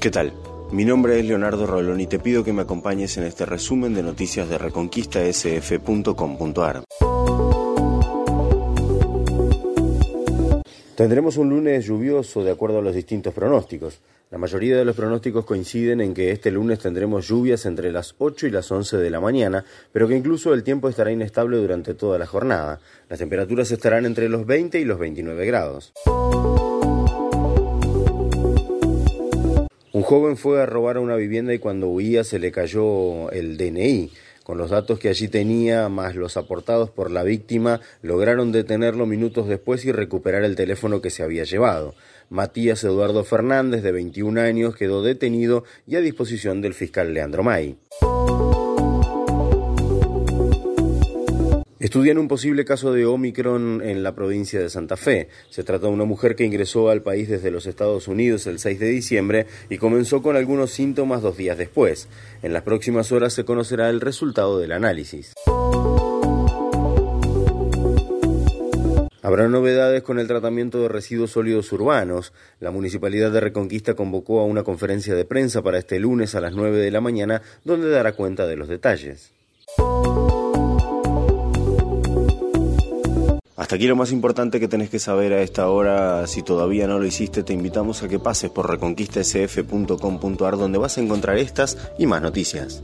¿Qué tal? Mi nombre es Leonardo Rolón y te pido que me acompañes en este resumen de noticias de reconquistasf.com.ar. Tendremos un lunes lluvioso de acuerdo a los distintos pronósticos. La mayoría de los pronósticos coinciden en que este lunes tendremos lluvias entre las 8 y las 11 de la mañana, pero que incluso el tiempo estará inestable durante toda la jornada. Las temperaturas estarán entre los 20 y los 29 grados. Joven fue a robar a una vivienda y cuando huía se le cayó el DNI. Con los datos que allí tenía, más los aportados por la víctima, lograron detenerlo minutos después y recuperar el teléfono que se había llevado. Matías Eduardo Fernández, de 21 años, quedó detenido y a disposición del fiscal Leandro May. Estudian un posible caso de Omicron en la provincia de Santa Fe. Se trata de una mujer que ingresó al país desde los Estados Unidos el 6 de diciembre y comenzó con algunos síntomas dos días después. En las próximas horas se conocerá el resultado del análisis. Habrá novedades con el tratamiento de residuos sólidos urbanos. La Municipalidad de Reconquista convocó a una conferencia de prensa para este lunes a las 9 de la mañana, donde dará cuenta de los detalles. Aquí lo más importante que tenés que saber a esta hora. Si todavía no lo hiciste, te invitamos a que pases por reconquistasf.com.ar donde vas a encontrar estas y más noticias.